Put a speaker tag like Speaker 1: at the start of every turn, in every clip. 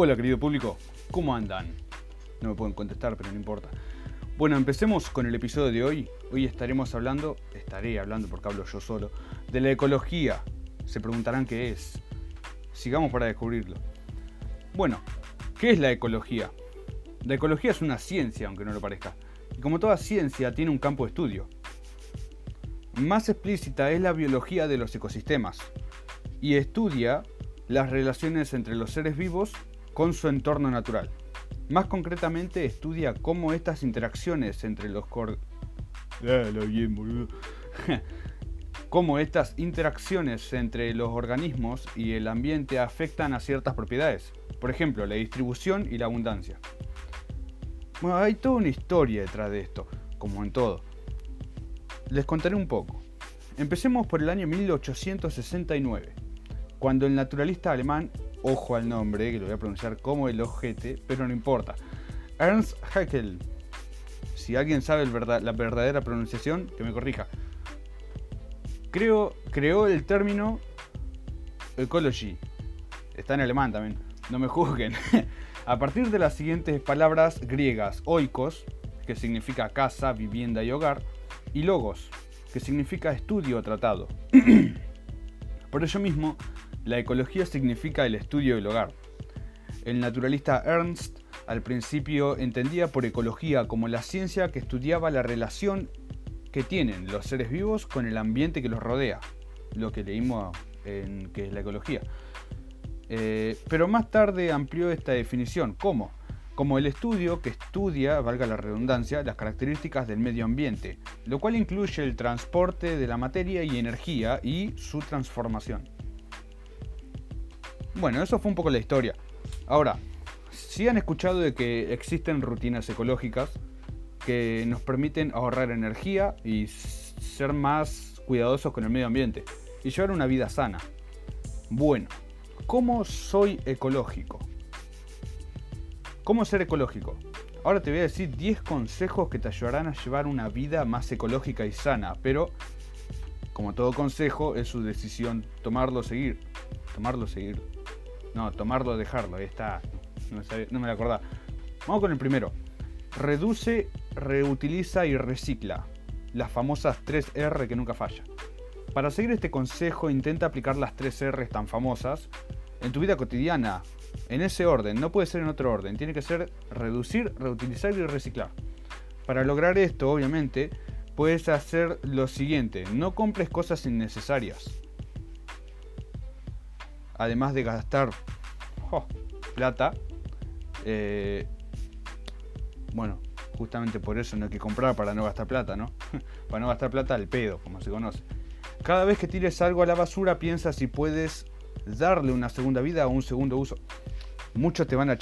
Speaker 1: Hola querido público, ¿cómo andan? No me pueden contestar, pero no importa. Bueno, empecemos con el episodio de hoy. Hoy estaremos hablando, estaré hablando porque hablo yo solo, de la ecología. Se preguntarán qué es. Sigamos para descubrirlo. Bueno, ¿qué es la ecología? La ecología es una ciencia, aunque no lo parezca. Y como toda ciencia, tiene un campo de estudio. Más explícita es la biología de los ecosistemas y estudia las relaciones entre los seres vivos con su entorno natural. Más concretamente estudia cómo estas interacciones entre los cómo estas interacciones entre los organismos y el ambiente afectan a ciertas propiedades, por ejemplo, la distribución y la abundancia. Bueno, hay toda una historia detrás de esto, como en todo. Les contaré un poco. Empecemos por el año 1869 cuando el naturalista alemán, ojo al nombre, que lo voy a pronunciar como el ojete, pero no importa, Ernst Haeckel, si alguien sabe la verdadera pronunciación, que me corrija, creo, creó el término ecology, está en alemán también, no me juzguen, a partir de las siguientes palabras griegas, oikos, que significa casa, vivienda y hogar, y logos, que significa estudio o tratado. Por ello mismo, la ecología significa el estudio del hogar. El naturalista Ernst al principio entendía por ecología como la ciencia que estudiaba la relación que tienen los seres vivos con el ambiente que los rodea, lo que leímos en que es la ecología. Eh, pero más tarde amplió esta definición como como el estudio que estudia, valga la redundancia, las características del medio ambiente, lo cual incluye el transporte de la materia y energía y su transformación. Bueno, eso fue un poco la historia. Ahora, si han escuchado de que existen rutinas ecológicas que nos permiten ahorrar energía y ser más cuidadosos con el medio ambiente y llevar una vida sana. Bueno, ¿cómo soy ecológico? ¿Cómo ser ecológico? Ahora te voy a decir 10 consejos que te ayudarán a llevar una vida más ecológica y sana, pero como todo consejo es su decisión tomarlo seguir. Tomarlo seguir. No, tomarlo dejarlo, ahí está. No, me lo acordaba. Vamos con el primero. Reduce, reutiliza y recicla. Las famosas 3R que nunca falla. Para seguir este consejo intenta aplicar las 3 R tan famosas en tu vida cotidiana. En ese orden, no puede ser en otro orden. Tiene que ser reducir, reutilizar y reciclar. Para lograr esto, obviamente, puedes hacer lo siguiente. No compres cosas innecesarias además de gastar plata, eh, bueno, justamente por eso no hay que comprar para no gastar plata, ¿no? para no gastar plata al pedo, como se conoce. Cada vez que tires algo a la basura, piensa si puedes darle una segunda vida o un segundo uso. Muchos te van a,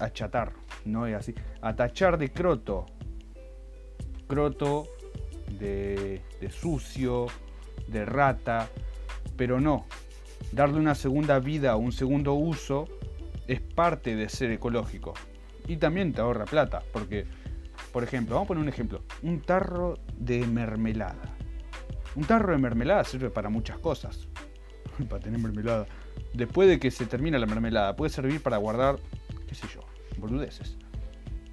Speaker 1: achatar, no es así. A tachar de croto. Croto, de sucio, de rata. Pero no, Darle una segunda vida un segundo uso es parte de ser ecológico. Y también te ahorra plata, porque, por ejemplo, vamos a poner un ejemplo, un tarro de mermelada. Un tarro de mermelada sirve para muchas cosas. para tener mermelada. Después de que se termina la mermelada, puede servir para guardar, qué sé yo, boludeces.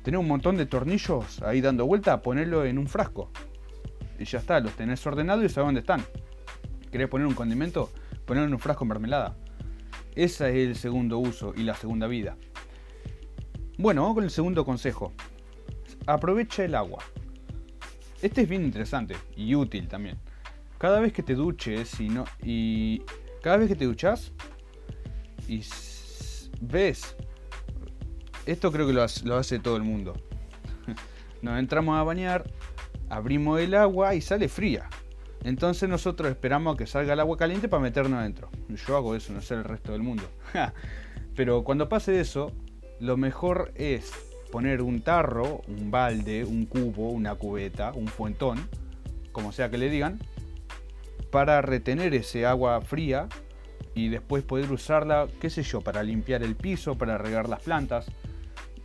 Speaker 1: Tener un montón de tornillos ahí dando vuelta, ponerlo en un frasco. Y ya está, los tenés ordenados y sabes dónde están. ¿Querés poner un condimento? Ponerlo en un frasco en mermelada. Ese es el segundo uso y la segunda vida. Bueno, vamos con el segundo consejo. Aprovecha el agua. Este es bien interesante y útil también. Cada vez que te duches y no y cada vez que te duchas y ves esto creo que lo lo hace todo el mundo. Nos entramos a bañar, abrimos el agua y sale fría. Entonces nosotros esperamos que salga el agua caliente para meternos adentro. Yo hago eso, no sé el resto del mundo. Pero cuando pase eso, lo mejor es poner un tarro, un balde, un cubo, una cubeta, un fuentón, como sea que le digan, para retener ese agua fría y después poder usarla, qué sé yo, para limpiar el piso, para regar las plantas,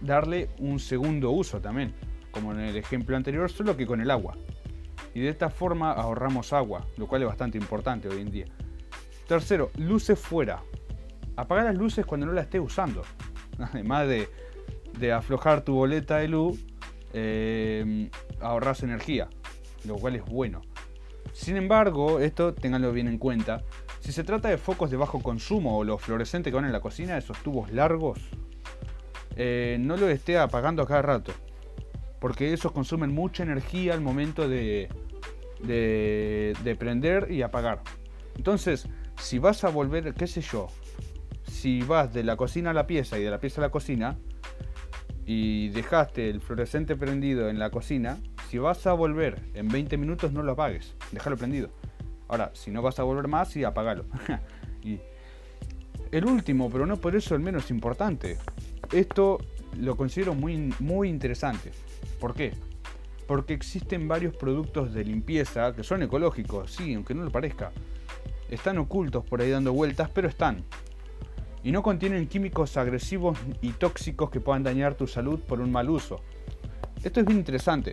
Speaker 1: darle un segundo uso también, como en el ejemplo anterior, solo que con el agua y de esta forma ahorramos agua, lo cual es bastante importante hoy en día. Tercero, luces fuera. Apagar las luces cuando no las estés usando. Además de, de aflojar tu boleta de luz, eh, ahorras energía, lo cual es bueno. Sin embargo, esto ténganlo bien en cuenta. Si se trata de focos de bajo consumo o los fluorescentes que van en la cocina, esos tubos largos, eh, no lo esté apagando a cada rato. Porque esos consumen mucha energía al momento de, de, de prender y apagar. Entonces, si vas a volver, qué sé yo, si vas de la cocina a la pieza y de la pieza a la cocina, y dejaste el fluorescente prendido en la cocina, si vas a volver en 20 minutos no lo apagues, déjalo prendido. Ahora, si no vas a volver más, sí, apagalo. y el último, pero no por eso el menos importante. Esto lo considero muy, muy interesante. ¿Por qué? Porque existen varios productos de limpieza que son ecológicos, sí, aunque no lo parezca. Están ocultos por ahí dando vueltas, pero están y no contienen químicos agresivos y tóxicos que puedan dañar tu salud por un mal uso. Esto es bien interesante,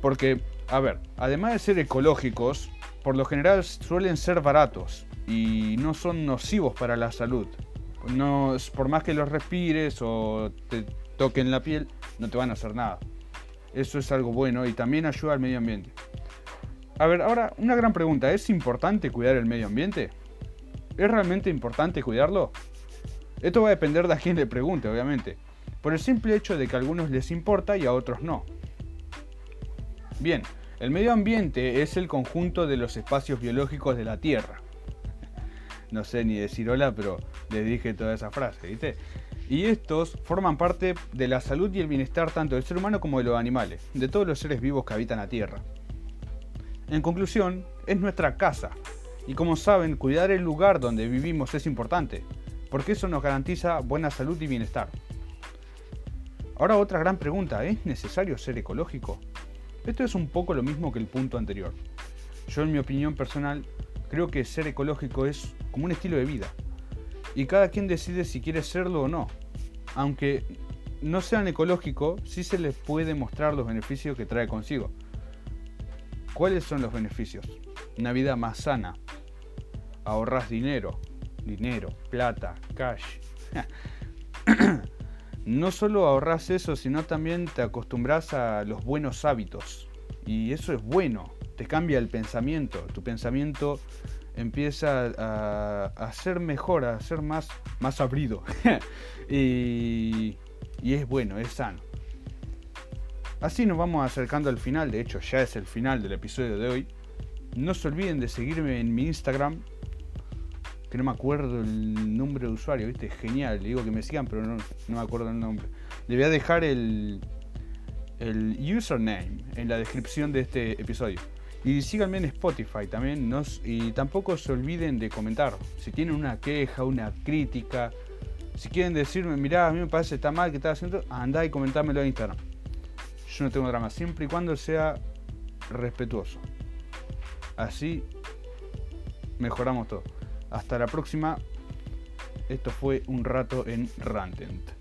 Speaker 1: porque, a ver, además de ser ecológicos, por lo general suelen ser baratos y no son nocivos para la salud. No, por más que los respires o te toquen la piel, no te van a hacer nada. Eso es algo bueno y también ayuda al medio ambiente. A ver, ahora una gran pregunta, ¿es importante cuidar el medio ambiente? ¿Es realmente importante cuidarlo? Esto va a depender de a quién le pregunte, obviamente, por el simple hecho de que a algunos les importa y a otros no. Bien, el medio ambiente es el conjunto de los espacios biológicos de la Tierra. No sé ni decir hola, pero les dije toda esa frase, ¿viste? Y estos forman parte de la salud y el bienestar tanto del ser humano como de los animales, de todos los seres vivos que habitan la Tierra. En conclusión, es nuestra casa, y como saben, cuidar el lugar donde vivimos es importante, porque eso nos garantiza buena salud y bienestar. Ahora otra gran pregunta, ¿es necesario ser ecológico? Esto es un poco lo mismo que el punto anterior. Yo en mi opinión personal creo que ser ecológico es como un estilo de vida. Y cada quien decide si quiere serlo o no. Aunque no sean ecológicos, sí se les puede mostrar los beneficios que trae consigo. ¿Cuáles son los beneficios? Una vida más sana. Ahorras dinero, dinero, plata, cash. no solo ahorras eso, sino también te acostumbras a los buenos hábitos. Y eso es bueno, te cambia el pensamiento. Tu pensamiento empieza a, ser mejor, a ser más, más abrido. y, y es bueno, es sano. Así nos vamos acercando al final, de hecho ya es el final del episodio de hoy. No se olviden de seguirme en mi Instagram, que no me acuerdo el nombre de usuario, ¿viste? Genial, le digo que me sigan, pero no, me acuerdo el nombre. Le voy a dejar el, el username en la descripción de este episodio. Y síganme en Spotify también. y tampoco se olviden de comentar. Si tienen una queja, una crítica, si quieren decirme, mirá, a mí me parece está mal que estás haciendo, andá y comentármelo en Instagram. Yo no tengo drama, siempre y cuando sea respetuoso. Así mejoramos todo. Hasta la próxima. Esto fue un rato en Rantent.